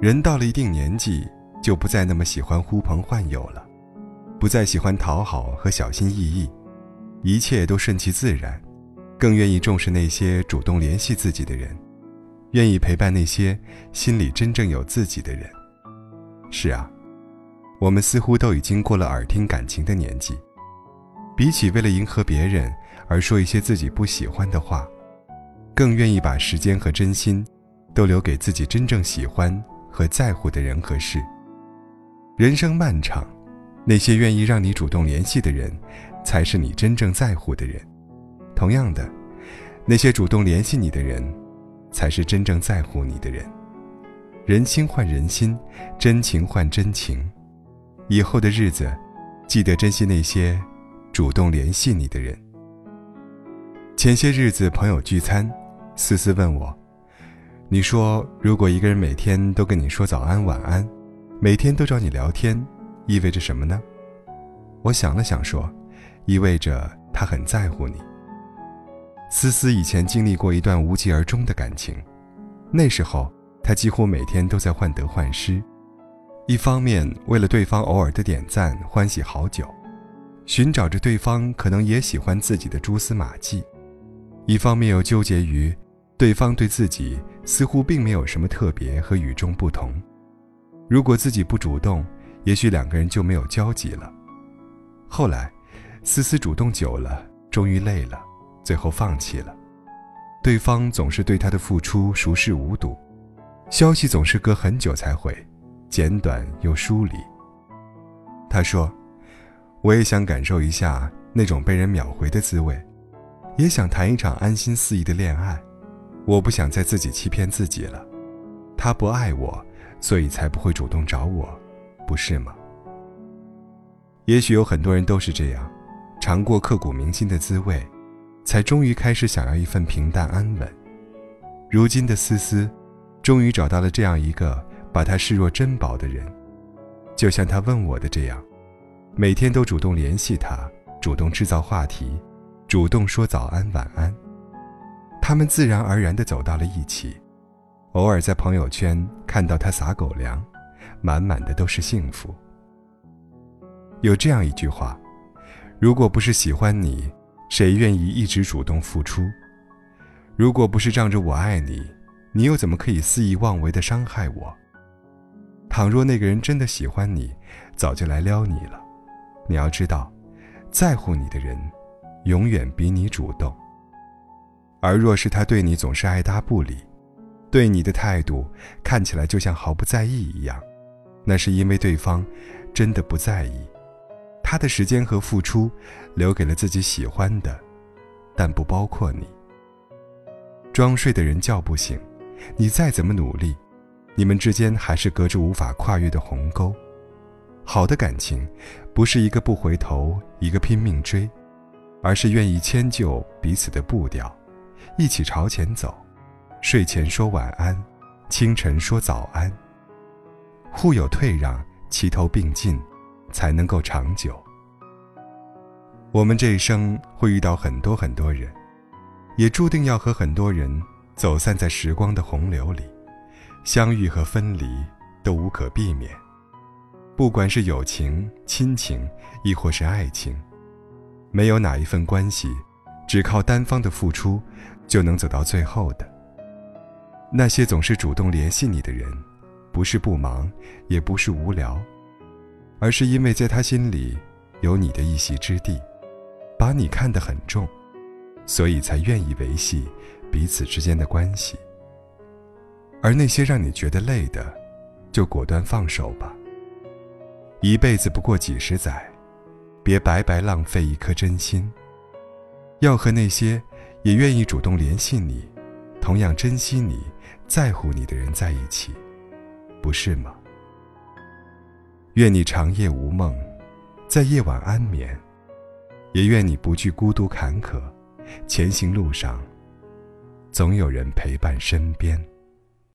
人到了一定年纪，就不再那么喜欢呼朋唤友了，不再喜欢讨好和小心翼翼，一切都顺其自然，更愿意重视那些主动联系自己的人，愿意陪伴那些心里真正有自己的人。是啊，我们似乎都已经过了耳听感情的年纪，比起为了迎合别人而说一些自己不喜欢的话，更愿意把时间和真心都留给自己真正喜欢。和在乎的人和事。人生漫长，那些愿意让你主动联系的人，才是你真正在乎的人。同样的，那些主动联系你的人，才是真正在乎你的人。人心换人心，真情换真情。以后的日子，记得珍惜那些主动联系你的人。前些日子朋友聚餐，思思问我。你说，如果一个人每天都跟你说早安晚安，每天都找你聊天，意味着什么呢？我想了想说，意味着他很在乎你。思思以前经历过一段无疾而终的感情，那时候她几乎每天都在患得患失，一方面为了对方偶尔的点赞欢喜好久，寻找着对方可能也喜欢自己的蛛丝马迹，一方面又纠结于。对方对自己似乎并没有什么特别和与众不同，如果自己不主动，也许两个人就没有交集了。后来，思思主动久了，终于累了，最后放弃了。对方总是对她的付出熟视无睹，消息总是隔很久才回，简短又疏离。他说：“我也想感受一下那种被人秒回的滋味，也想谈一场安心肆意的恋爱。”我不想再自己欺骗自己了，他不爱我，所以才不会主动找我，不是吗？也许有很多人都是这样，尝过刻骨铭心的滋味，才终于开始想要一份平淡安稳。如今的思思，终于找到了这样一个把她视若珍宝的人，就像他问我的这样，每天都主动联系他，主动制造话题，主动说早安晚安。他们自然而然地走到了一起，偶尔在朋友圈看到他撒狗粮，满满的都是幸福。有这样一句话：“如果不是喜欢你，谁愿意一直主动付出？如果不是仗着我爱你，你又怎么可以肆意妄为地伤害我？倘若那个人真的喜欢你，早就来撩你了。你要知道，在乎你的人，永远比你主动。”而若是他对你总是爱答不理，对你的态度看起来就像毫不在意一样，那是因为对方真的不在意，他的时间和付出留给了自己喜欢的，但不包括你。装睡的人叫不醒，你再怎么努力，你们之间还是隔着无法跨越的鸿沟。好的感情，不是一个不回头，一个拼命追，而是愿意迁就彼此的步调。一起朝前走，睡前说晚安，清晨说早安。互有退让，齐头并进，才能够长久。我们这一生会遇到很多很多人，也注定要和很多人走散在时光的洪流里，相遇和分离都无可避免。不管是友情、亲情，亦或是爱情，没有哪一份关系，只靠单方的付出。就能走到最后的。那些总是主动联系你的人，不是不忙，也不是无聊，而是因为在他心里有你的一席之地，把你看得很重，所以才愿意维系彼此之间的关系。而那些让你觉得累的，就果断放手吧。一辈子不过几十载，别白白浪费一颗真心。要和那些。也愿意主动联系你，同样珍惜你、在乎你的人在一起，不是吗？愿你长夜无梦，在夜晚安眠，也愿你不惧孤独坎坷，前行路上总有人陪伴身边。